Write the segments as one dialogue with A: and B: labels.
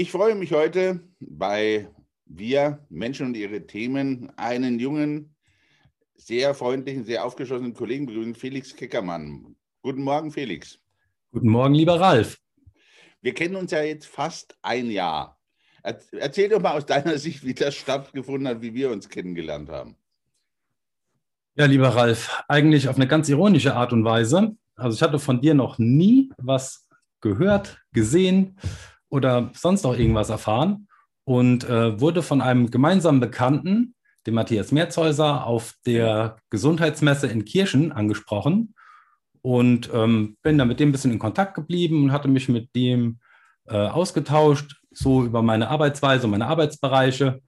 A: Ich freue mich heute bei Wir Menschen und ihre Themen einen jungen, sehr freundlichen, sehr aufgeschlossenen Kollegen begrüßen, Felix Keckermann. Guten Morgen, Felix.
B: Guten Morgen, lieber Ralf.
A: Wir kennen uns ja jetzt fast ein Jahr. Erzähl doch mal aus deiner Sicht, wie das stattgefunden hat, wie wir uns kennengelernt haben.
B: Ja, lieber Ralf, eigentlich auf eine ganz ironische Art und Weise. Also ich hatte von dir noch nie was gehört, gesehen oder sonst noch irgendwas erfahren und äh, wurde von einem gemeinsamen Bekannten, dem Matthias Merzhäuser, auf der Gesundheitsmesse in Kirchen angesprochen und ähm, bin dann mit dem ein bisschen in Kontakt geblieben und hatte mich mit dem äh, ausgetauscht, so über meine Arbeitsweise meine Arbeitsbereiche.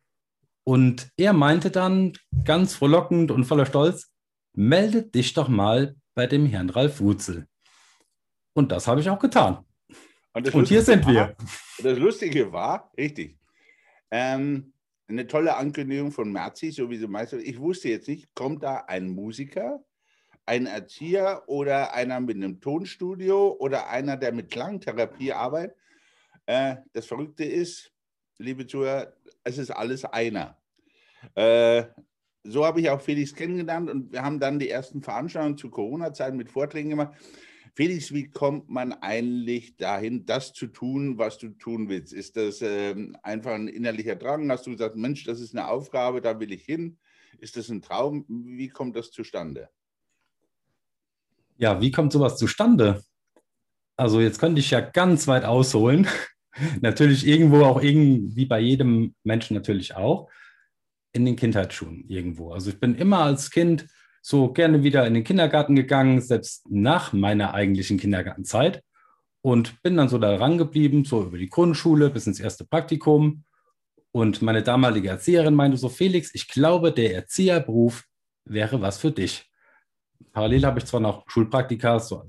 B: Und er meinte dann ganz frohlockend und voller Stolz, melde dich doch mal bei dem Herrn Ralf Wutzel. Und das habe ich auch getan.
A: Und, und hier sind war, wir. Das Lustige war, richtig, ähm, eine tolle Ankündigung von Merzi, so wie sie meist. Ich wusste jetzt nicht, kommt da ein Musiker, ein Erzieher oder einer mit einem Tonstudio oder einer, der mit Klangtherapie arbeitet. Äh, das Verrückte ist, liebe Zuhörer, es ist alles einer. Äh, so habe ich auch Felix kennengelernt und wir haben dann die ersten Veranstaltungen zu Corona-Zeiten mit Vorträgen gemacht. Felix, wie kommt man eigentlich dahin, das zu tun, was du tun willst? Ist das ähm, einfach ein innerlicher Drang? Hast du gesagt, Mensch, das ist eine Aufgabe, da will ich hin? Ist das ein Traum? Wie kommt das zustande?
B: Ja, wie kommt sowas zustande? Also jetzt könnte ich ja ganz weit ausholen. natürlich irgendwo auch irgendwie bei jedem Menschen natürlich auch in den Kindheitsschuhen irgendwo. Also ich bin immer als Kind so gerne wieder in den Kindergarten gegangen, selbst nach meiner eigentlichen Kindergartenzeit. Und bin dann so da rangeblieben, so über die Grundschule bis ins erste Praktikum. Und meine damalige Erzieherin meinte so, Felix, ich glaube, der Erzieherberuf wäre was für dich. Parallel habe ich zwar noch Schulpraktika, so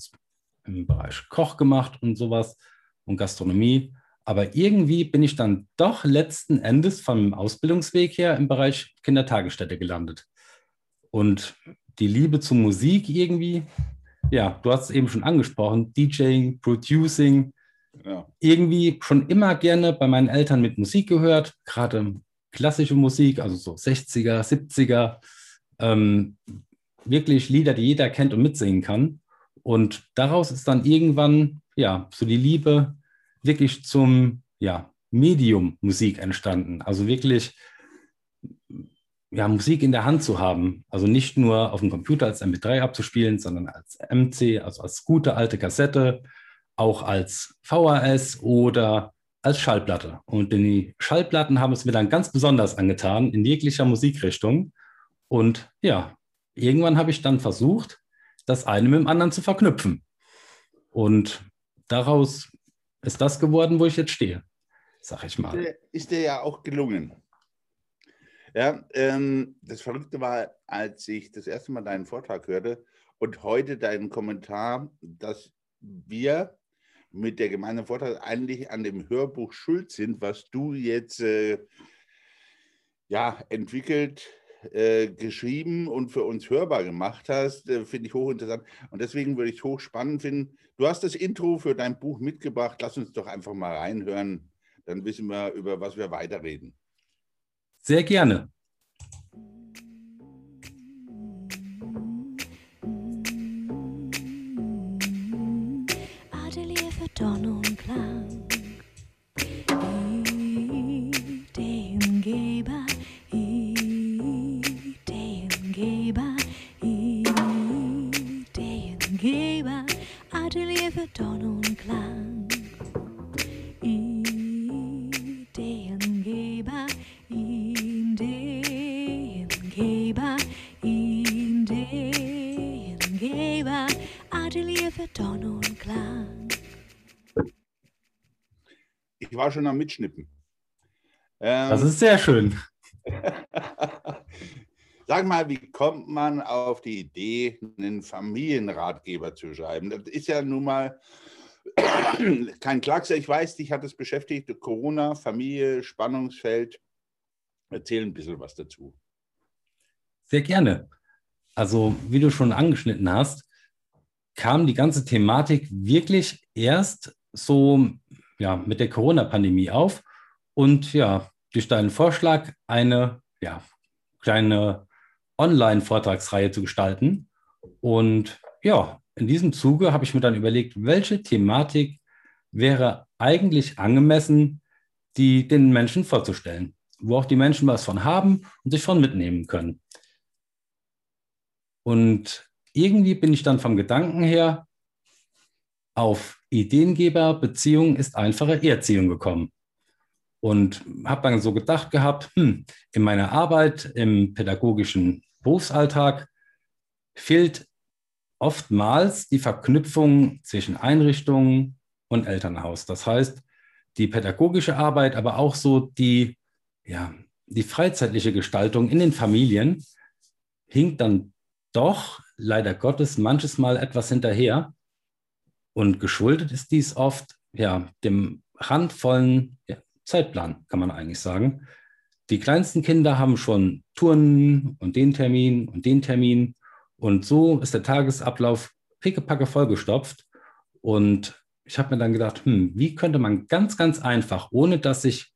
B: im Bereich Koch gemacht und sowas und Gastronomie, aber irgendwie bin ich dann doch letzten Endes vom Ausbildungsweg her im Bereich Kindertagesstätte gelandet. Und die Liebe zur Musik irgendwie, ja, du hast es eben schon angesprochen, DJing, Producing, ja. irgendwie schon immer gerne bei meinen Eltern mit Musik gehört, gerade klassische Musik, also so 60er, 70er, ähm, wirklich Lieder, die jeder kennt und mitsingen kann. Und daraus ist dann irgendwann, ja, so die Liebe wirklich zum, ja, Medium Musik entstanden. Also wirklich ja, Musik in der Hand zu haben. Also nicht nur auf dem Computer als MP3 abzuspielen, sondern als MC, also als gute alte Kassette, auch als VHS oder als Schallplatte. Und die Schallplatten haben es mir dann ganz besonders angetan, in jeglicher Musikrichtung. Und ja, irgendwann habe ich dann versucht, das eine mit dem anderen zu verknüpfen. Und daraus ist das geworden, wo ich jetzt stehe, sag ich mal.
A: Ist dir ja auch gelungen. Ja, ähm, das Verrückte war, als ich das erste Mal deinen Vortrag hörte und heute deinen Kommentar, dass wir mit der gemeinsamen Vortrag eigentlich an dem Hörbuch schuld sind, was du jetzt äh, ja, entwickelt, äh, geschrieben und für uns hörbar gemacht hast, äh, finde ich hochinteressant. Und deswegen würde ich es hochspannend finden. Du hast das Intro für dein Buch mitgebracht. Lass uns doch einfach mal reinhören. Dann wissen wir, über was wir weiterreden.
B: Sehr gerne.
C: Atelier für Ton und Klang.
A: Schon am Mitschnippen.
B: Ähm, das ist sehr schön.
A: Sag mal, wie kommt man auf die Idee, einen Familienratgeber zu schreiben? Das ist ja nun mal kein Klacks. Ich weiß, dich hat es beschäftigt. Corona, Familie, Spannungsfeld. Erzähl ein bisschen was dazu.
B: Sehr gerne. Also, wie du schon angeschnitten hast, kam die ganze Thematik wirklich erst so ja, mit der Corona-Pandemie auf und ja, durch deinen Vorschlag eine ja, kleine Online-Vortragsreihe zu gestalten. Und ja, in diesem Zuge habe ich mir dann überlegt, welche Thematik wäre eigentlich angemessen, die den Menschen vorzustellen, wo auch die Menschen was von haben und sich von mitnehmen können. Und irgendwie bin ich dann vom Gedanken her auf Ideengeber, Beziehung ist einfache Erziehung gekommen. Und habe dann so gedacht gehabt, hm, in meiner Arbeit im pädagogischen Berufsalltag fehlt oftmals die Verknüpfung zwischen Einrichtungen und Elternhaus. Das heißt, die pädagogische Arbeit, aber auch so die, ja, die freizeitliche Gestaltung in den Familien hinkt dann doch leider Gottes manches Mal etwas hinterher. Und geschuldet ist dies oft ja, dem handvollen ja, Zeitplan, kann man eigentlich sagen. Die kleinsten Kinder haben schon Touren und den Termin und den Termin. Und so ist der Tagesablauf pickepacke vollgestopft. Und ich habe mir dann gedacht, hm, wie könnte man ganz, ganz einfach, ohne dass sich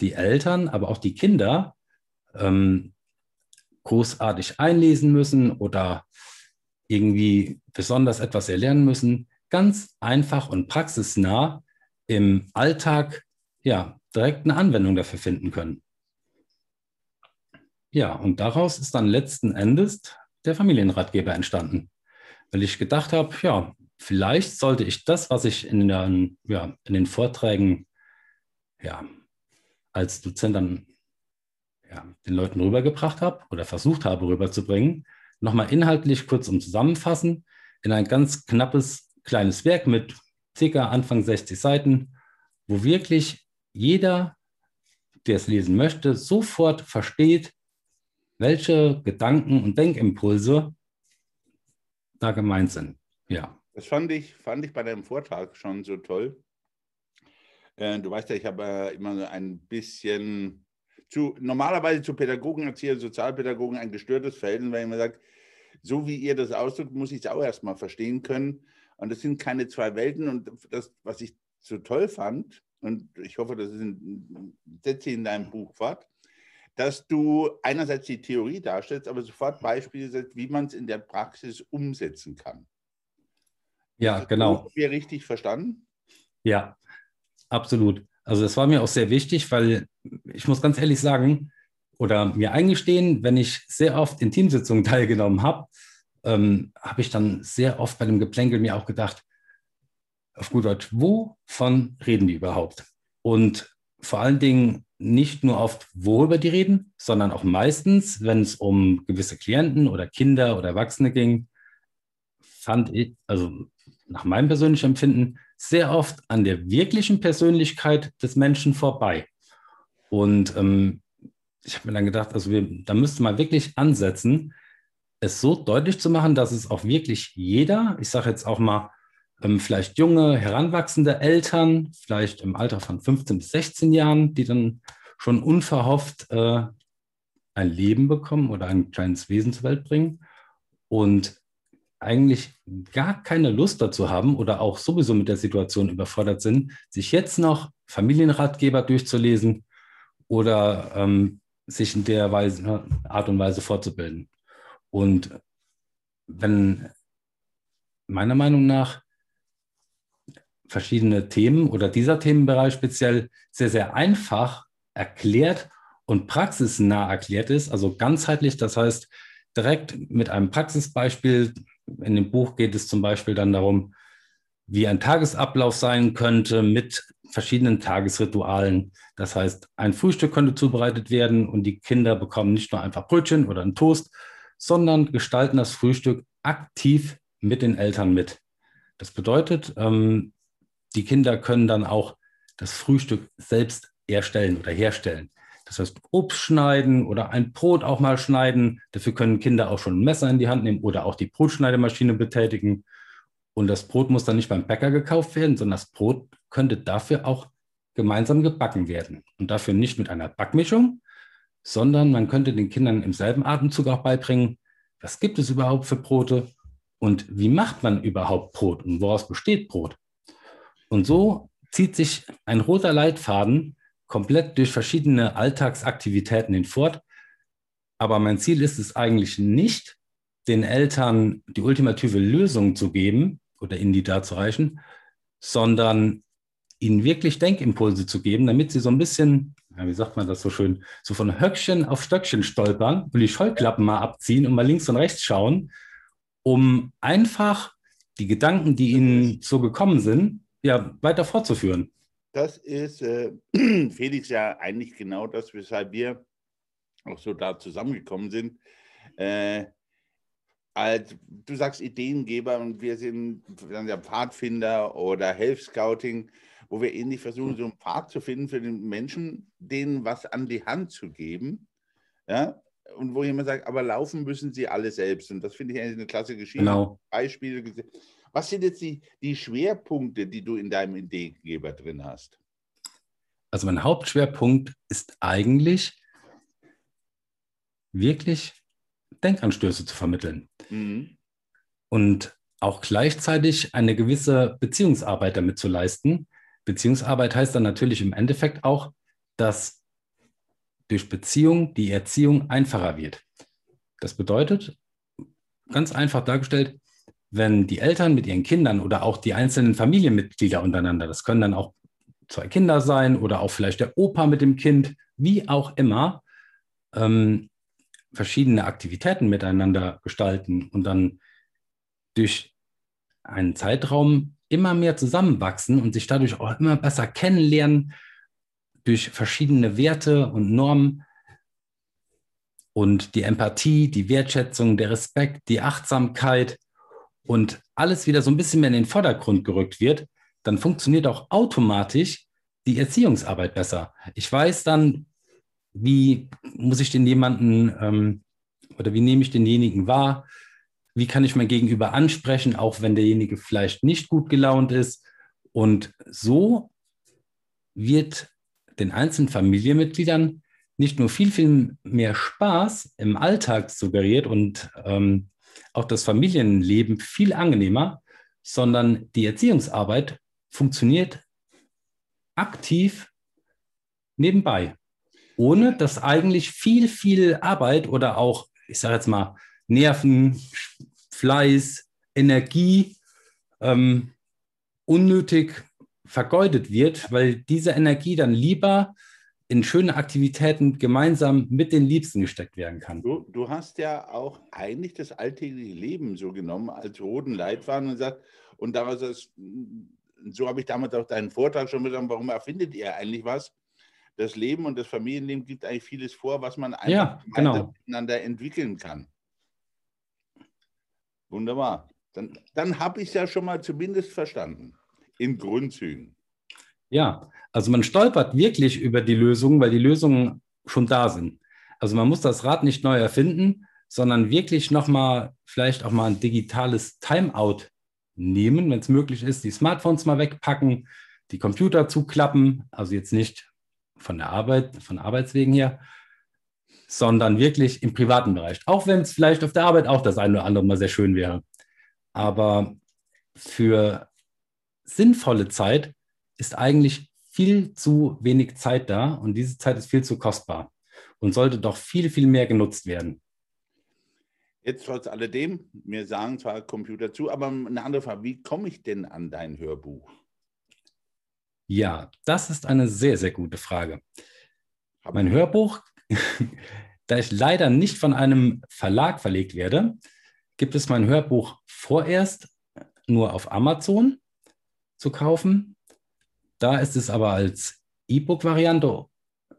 B: die Eltern, aber auch die Kinder ähm, großartig einlesen müssen oder irgendwie besonders etwas erlernen müssen, ganz einfach und praxisnah im Alltag ja, direkt eine Anwendung dafür finden können. Ja, und daraus ist dann letzten Endes der Familienratgeber entstanden, weil ich gedacht habe, ja, vielleicht sollte ich das, was ich in den, ja, in den Vorträgen ja, als Dozent dann ja, den Leuten rübergebracht habe oder versucht habe rüberzubringen, nochmal inhaltlich kurz um zusammenfassen in ein ganz knappes kleines Werk mit ca. Anfang 60 Seiten, wo wirklich jeder, der es lesen möchte, sofort versteht, welche Gedanken und Denkimpulse da gemeint sind. Ja.
A: Das fand ich, fand ich bei deinem Vortrag schon so toll. Äh, du weißt ja, ich habe äh, immer ein bisschen zu, normalerweise zu Pädagogen, Erzieher, Sozialpädagogen ein gestörtes Verhältnis, weil ich immer sage, so wie ihr das ausdrückt, muss ich es auch erstmal verstehen können. Und das sind keine zwei Welten. Und das, was ich so toll fand, und ich hoffe, das setze in deinem Buch fort, dass du einerseits die Theorie darstellst, aber sofort Beispiele setzt, wie man es in der Praxis umsetzen kann.
B: Ja, das genau.
A: Haben wir richtig verstanden?
B: Ja, absolut. Also das war mir auch sehr wichtig, weil ich muss ganz ehrlich sagen oder mir eingestehen, wenn ich sehr oft in Teamsitzungen teilgenommen habe, ähm, habe ich dann sehr oft bei dem Geplänkel mir auch gedacht, auf gut Deutsch, wovon reden die überhaupt? Und vor allen Dingen nicht nur oft, worüber die reden, sondern auch meistens, wenn es um gewisse Klienten oder Kinder oder Erwachsene ging, fand ich, also nach meinem persönlichen Empfinden, sehr oft an der wirklichen Persönlichkeit des Menschen vorbei. Und ähm, ich habe mir dann gedacht, also wir, da müsste man wirklich ansetzen, es so deutlich zu machen, dass es auch wirklich jeder, ich sage jetzt auch mal, ähm, vielleicht junge, heranwachsende Eltern, vielleicht im Alter von 15 bis 16 Jahren, die dann schon unverhofft äh, ein Leben bekommen oder ein kleines Wesen zur Welt bringen und eigentlich gar keine Lust dazu haben oder auch sowieso mit der Situation überfordert sind, sich jetzt noch Familienratgeber durchzulesen oder ähm, sich in der Weise, Art und Weise fortzubilden. Und wenn meiner Meinung nach verschiedene Themen oder dieser Themenbereich speziell sehr, sehr einfach erklärt und praxisnah erklärt ist, also ganzheitlich, das heißt direkt mit einem Praxisbeispiel. In dem Buch geht es zum Beispiel dann darum, wie ein Tagesablauf sein könnte mit verschiedenen Tagesritualen. Das heißt, ein Frühstück könnte zubereitet werden und die Kinder bekommen nicht nur einfach Brötchen oder einen Toast, sondern gestalten das Frühstück aktiv mit den Eltern mit. Das bedeutet, ähm, die Kinder können dann auch das Frühstück selbst erstellen oder herstellen. Das heißt, Obst schneiden oder ein Brot auch mal schneiden. Dafür können Kinder auch schon ein Messer in die Hand nehmen oder auch die Brotschneidemaschine betätigen. Und das Brot muss dann nicht beim Bäcker gekauft werden, sondern das Brot könnte dafür auch gemeinsam gebacken werden. Und dafür nicht mit einer Backmischung, sondern man könnte den Kindern im selben Atemzug auch beibringen, was gibt es überhaupt für Brote und wie macht man überhaupt Brot und woraus besteht Brot. Und so zieht sich ein roter Leitfaden komplett durch verschiedene Alltagsaktivitäten hinfort. Aber mein Ziel ist es eigentlich nicht, den Eltern die ultimative Lösung zu geben oder ihnen die darzureichen, sondern ihnen wirklich Denkimpulse zu geben, damit sie so ein bisschen, ja, wie sagt man das so schön, so von Höckchen auf Stöckchen stolpern und die Scheuklappen mal abziehen und mal links und rechts schauen, um einfach die Gedanken, die ihnen so gekommen sind, ja, weiter fortzuführen.
A: Das ist, äh, Felix, ja eigentlich genau das, weshalb wir auch so da zusammengekommen sind. Äh, als du sagst Ideengeber und wir sind dann ja Pfadfinder oder Health Scouting, wo wir ähnlich versuchen, so einen Pfad zu finden für den Menschen, denen was an die Hand zu geben. Ja? Und wo jemand sagt, aber laufen müssen sie alle selbst. Und das finde ich eigentlich eine klasse Geschichte.
B: Genau.
A: Beispiele. Was sind jetzt die, die Schwerpunkte, die du in deinem Ideengeber drin hast?
B: Also mein Hauptschwerpunkt ist eigentlich wirklich Denkanstöße zu vermitteln. Mhm. Und auch gleichzeitig eine gewisse Beziehungsarbeit damit zu leisten. Beziehungsarbeit heißt dann natürlich im Endeffekt auch, dass durch Beziehung die Erziehung einfacher wird. Das bedeutet, ganz einfach dargestellt, wenn die Eltern mit ihren Kindern oder auch die einzelnen Familienmitglieder untereinander, das können dann auch zwei Kinder sein oder auch vielleicht der Opa mit dem Kind, wie auch immer, ähm, verschiedene Aktivitäten miteinander gestalten und dann durch einen Zeitraum immer mehr zusammenwachsen und sich dadurch auch immer besser kennenlernen durch verschiedene Werte und Normen und die Empathie, die Wertschätzung, der Respekt, die Achtsamkeit und alles wieder so ein bisschen mehr in den Vordergrund gerückt wird, dann funktioniert auch automatisch die Erziehungsarbeit besser. Ich weiß dann, wie muss ich den jemanden ähm, oder wie nehme ich denjenigen wahr? Wie kann ich mein Gegenüber ansprechen, auch wenn derjenige vielleicht nicht gut gelaunt ist? Und so wird den einzelnen Familienmitgliedern nicht nur viel, viel mehr Spaß im Alltag suggeriert und ähm, auch das Familienleben viel angenehmer, sondern die Erziehungsarbeit funktioniert aktiv nebenbei ohne dass eigentlich viel, viel Arbeit oder auch, ich sage jetzt mal, Nerven, Fleiß, Energie ähm, unnötig vergeudet wird, weil diese Energie dann lieber in schöne Aktivitäten gemeinsam mit den Liebsten gesteckt werden kann.
A: Du, du hast ja auch eigentlich das alltägliche Leben so genommen als roten Leitfaden und sagt, und daraus ist, so habe ich damals auch deinen Vortrag schon gesagt, warum erfindet ihr eigentlich was? das Leben und das Familienleben gibt eigentlich vieles vor, was man einfach
B: ja, genau.
A: miteinander entwickeln kann. Wunderbar. Dann, dann habe ich es ja schon mal zumindest verstanden. In Grundzügen.
B: Ja, also man stolpert wirklich über die Lösungen, weil die Lösungen schon da sind. Also man muss das Rad nicht neu erfinden, sondern wirklich nochmal, vielleicht auch mal ein digitales Timeout nehmen, wenn es möglich ist, die Smartphones mal wegpacken, die Computer zuklappen, also jetzt nicht von der Arbeit, von Arbeitswegen her, sondern wirklich im privaten Bereich. Auch wenn es vielleicht auf der Arbeit auch das eine oder andere mal sehr schön wäre. Aber für sinnvolle Zeit ist eigentlich viel zu wenig Zeit da und diese Zeit ist viel zu kostbar und sollte doch viel, viel mehr genutzt werden.
A: Jetzt trotz alledem, mir sagen zwar Computer zu, aber eine andere Frage, wie komme ich denn an dein Hörbuch?
B: Ja, das ist eine sehr, sehr gute Frage. Mein Hörbuch, da ich leider nicht von einem Verlag verlegt werde, gibt es mein Hörbuch vorerst nur auf Amazon zu kaufen. Da ist es aber als E-Book-Variante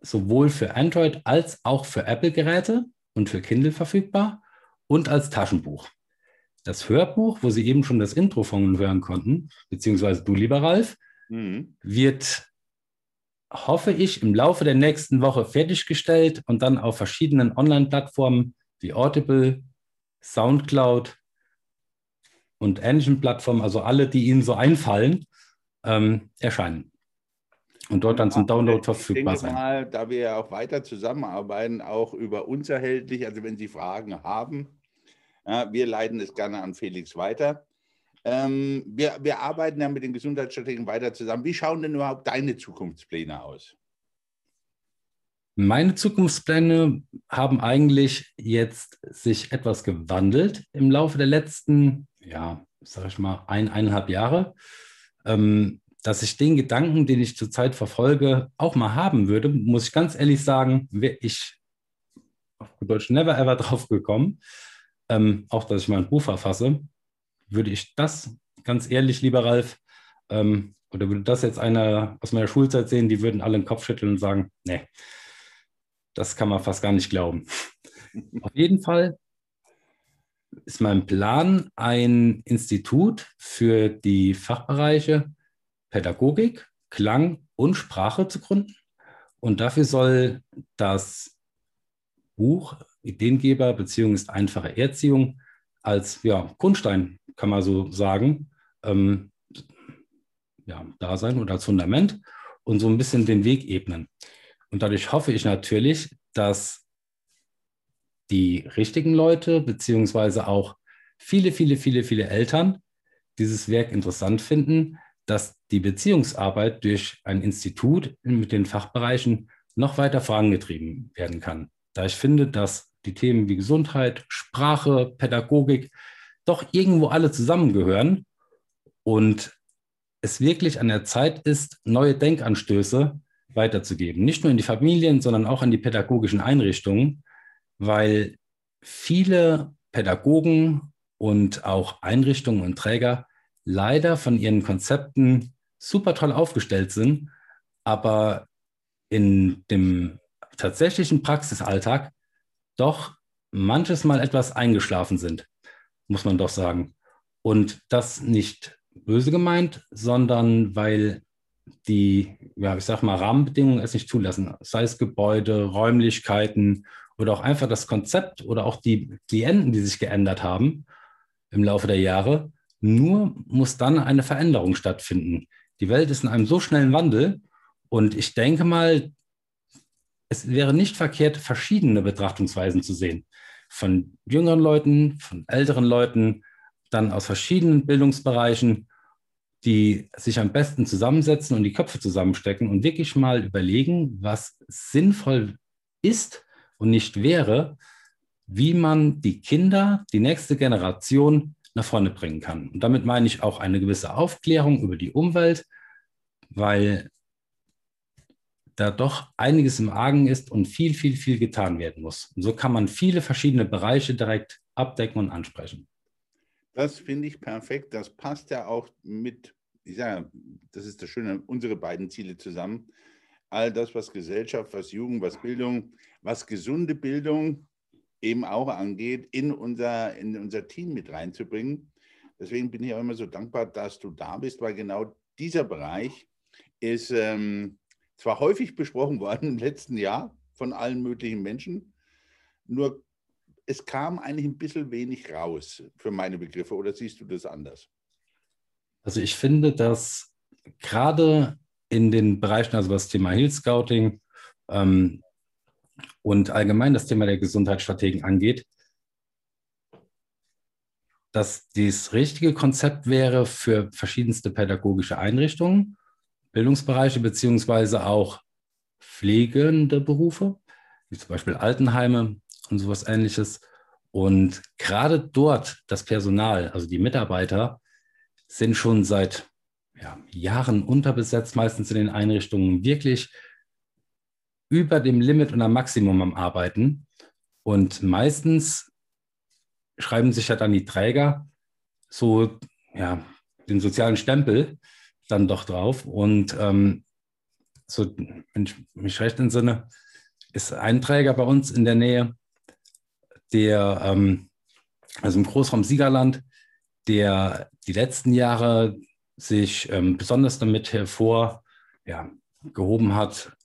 B: sowohl für Android als auch für Apple-Geräte und für Kindle verfügbar und als Taschenbuch. Das Hörbuch, wo Sie eben schon das Intro von hören konnten, beziehungsweise du, lieber Ralf, mhm. wird, hoffe ich, im Laufe der nächsten Woche fertiggestellt und dann auf verschiedenen Online-Plattformen wie Audible, SoundCloud und ähnlichen Plattformen, also alle, die Ihnen so einfallen, ähm, erscheinen. Und dort dann zum Download verfügbar sein.
A: Mal, da wir ja auch weiter zusammenarbeiten, auch über uns erhältlich, also wenn Sie Fragen haben, ja, wir leiten es gerne an Felix weiter. Ähm, wir, wir arbeiten ja mit den Gesundheitsstrategien weiter zusammen. Wie schauen denn überhaupt deine Zukunftspläne aus?
B: Meine Zukunftspläne haben eigentlich jetzt sich etwas gewandelt im Laufe der letzten, ja, sag ich mal, ein, eineinhalb Jahre, ähm, dass ich den Gedanken, den ich zurzeit verfolge, auch mal haben würde, muss ich ganz ehrlich sagen, wäre ich auf Deutsch never ever drauf gekommen, ähm, auch dass ich mal ein Buch verfasse, würde ich das ganz ehrlich, lieber Ralf, ähm, oder würde das jetzt einer aus meiner Schulzeit sehen, die würden alle den Kopf schütteln und sagen, nee, das kann man fast gar nicht glauben. Auf jeden Fall ist mein Plan, ein Institut für die Fachbereiche Pädagogik, Klang und Sprache zu gründen. Und dafür soll das Buch Ideengeber Beziehung ist einfache Erziehung als ja, Grundstein, kann man so sagen, ähm, ja, da sein oder als Fundament und so ein bisschen den Weg ebnen. Und dadurch hoffe ich natürlich, dass die richtigen Leute, beziehungsweise auch viele, viele, viele, viele Eltern dieses Werk interessant finden, dass die Beziehungsarbeit durch ein Institut mit den Fachbereichen noch weiter vorangetrieben werden kann. Da ich finde, dass die Themen wie Gesundheit, Sprache, Pädagogik doch irgendwo alle zusammengehören und es wirklich an der Zeit ist, neue Denkanstöße weiterzugeben. Nicht nur in die Familien, sondern auch an die pädagogischen Einrichtungen, weil viele Pädagogen und auch Einrichtungen und Träger leider von ihren Konzepten super toll aufgestellt sind, aber in dem tatsächlichen Praxisalltag doch manches Mal etwas eingeschlafen sind, muss man doch sagen. Und das nicht böse gemeint, sondern weil die, ja, ich sag mal, Rahmenbedingungen es nicht zulassen, sei es Gebäude, Räumlichkeiten oder auch einfach das Konzept oder auch die Klienten, die sich geändert haben im Laufe der Jahre. Nur muss dann eine Veränderung stattfinden. Die Welt ist in einem so schnellen Wandel und ich denke mal, es wäre nicht verkehrt, verschiedene Betrachtungsweisen zu sehen. Von jüngeren Leuten, von älteren Leuten, dann aus verschiedenen Bildungsbereichen die sich am besten zusammensetzen und die Köpfe zusammenstecken und wirklich mal überlegen, was sinnvoll ist und nicht wäre, wie man die Kinder, die nächste Generation nach vorne bringen kann. Und damit meine ich auch eine gewisse Aufklärung über die Umwelt, weil da doch einiges im Argen ist und viel, viel, viel getan werden muss. Und so kann man viele verschiedene Bereiche direkt abdecken und ansprechen.
A: Das finde ich perfekt. Das passt ja auch mit, ich sage, das ist das Schöne, unsere beiden Ziele zusammen. All das, was Gesellschaft, was Jugend, was Bildung, was gesunde Bildung eben auch angeht, in unser, in unser Team mit reinzubringen. Deswegen bin ich auch immer so dankbar, dass du da bist, weil genau dieser Bereich ist ähm, zwar häufig besprochen worden im letzten Jahr von allen möglichen Menschen, nur es kam eigentlich ein bisschen wenig raus für meine Begriffe. Oder siehst du das anders?
B: Also ich finde, dass gerade in den Bereichen, also das Thema Health Scouting ähm, und allgemein das Thema der Gesundheitsstrategen angeht, dass das richtige Konzept wäre für verschiedenste pädagogische Einrichtungen, Bildungsbereiche beziehungsweise auch pflegende Berufe, wie zum Beispiel Altenheime, und sowas ähnliches. Und gerade dort das Personal, also die Mitarbeiter, sind schon seit ja, Jahren unterbesetzt, meistens in den Einrichtungen, wirklich über dem Limit und am Maximum am Arbeiten. Und meistens schreiben sich ja dann die Träger so ja, den sozialen Stempel dann doch drauf. Und ähm, so, wenn ich mich recht entsinne, ist ein Träger bei uns in der Nähe, der, ähm, also im Großraum Siegerland, der die letzten Jahre sich ähm, besonders damit hervorgehoben ja, hat,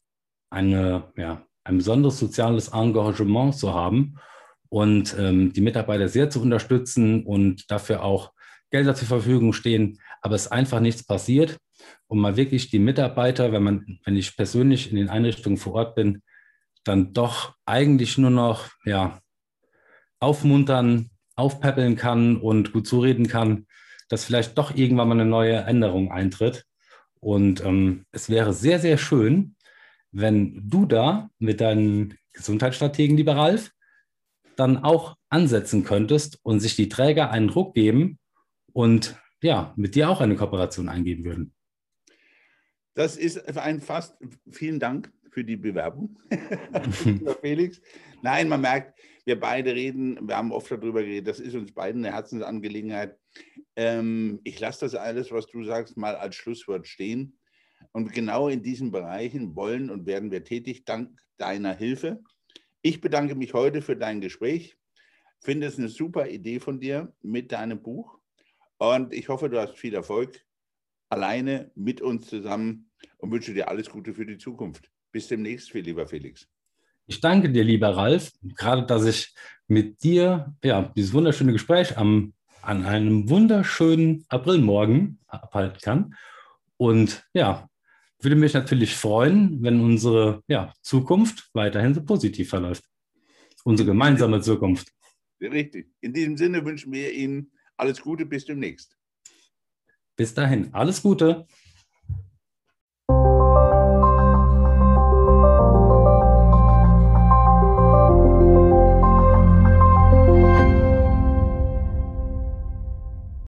B: eine, ja, ein besonderes soziales Engagement zu haben und ähm, die Mitarbeiter sehr zu unterstützen und dafür auch Gelder zur Verfügung stehen, aber es einfach nichts passiert. Und mal wirklich die Mitarbeiter, wenn man, wenn ich persönlich in den Einrichtungen vor Ort bin, dann doch eigentlich nur noch ja, aufmuntern, aufpäppeln kann und gut zureden kann, dass vielleicht doch irgendwann mal eine neue Änderung eintritt. Und ähm, es wäre sehr, sehr schön, wenn du da mit deinen Gesundheitsstrategen, lieber Ralf, dann auch ansetzen könntest und sich die Träger einen Druck geben und ja, mit dir auch eine Kooperation eingehen würden.
A: Das ist ein fast, vielen Dank für die Bewerbung, Felix. Nein, man merkt, wir beide reden, wir haben oft darüber geredet, das ist uns beiden eine Herzensangelegenheit. Ähm, ich lasse das alles, was du sagst, mal als Schlusswort stehen. Und genau in diesen Bereichen wollen und werden wir tätig, dank deiner Hilfe. Ich bedanke mich heute für dein Gespräch. Finde es eine super Idee von dir mit deinem Buch. Und ich hoffe, du hast viel Erfolg alleine mit uns zusammen und wünsche dir alles Gute für die Zukunft. Bis demnächst, viel lieber Felix.
B: Ich danke dir, lieber Ralf, gerade dass ich mit dir ja, dieses wunderschöne Gespräch am, an einem wunderschönen Aprilmorgen abhalten kann. Und ja, würde mich natürlich freuen, wenn unsere ja, Zukunft weiterhin so positiv verläuft. Unsere gemeinsame Zukunft.
A: Richtig. In diesem Sinne wünschen wir Ihnen alles Gute, bis demnächst.
B: Bis dahin, alles Gute.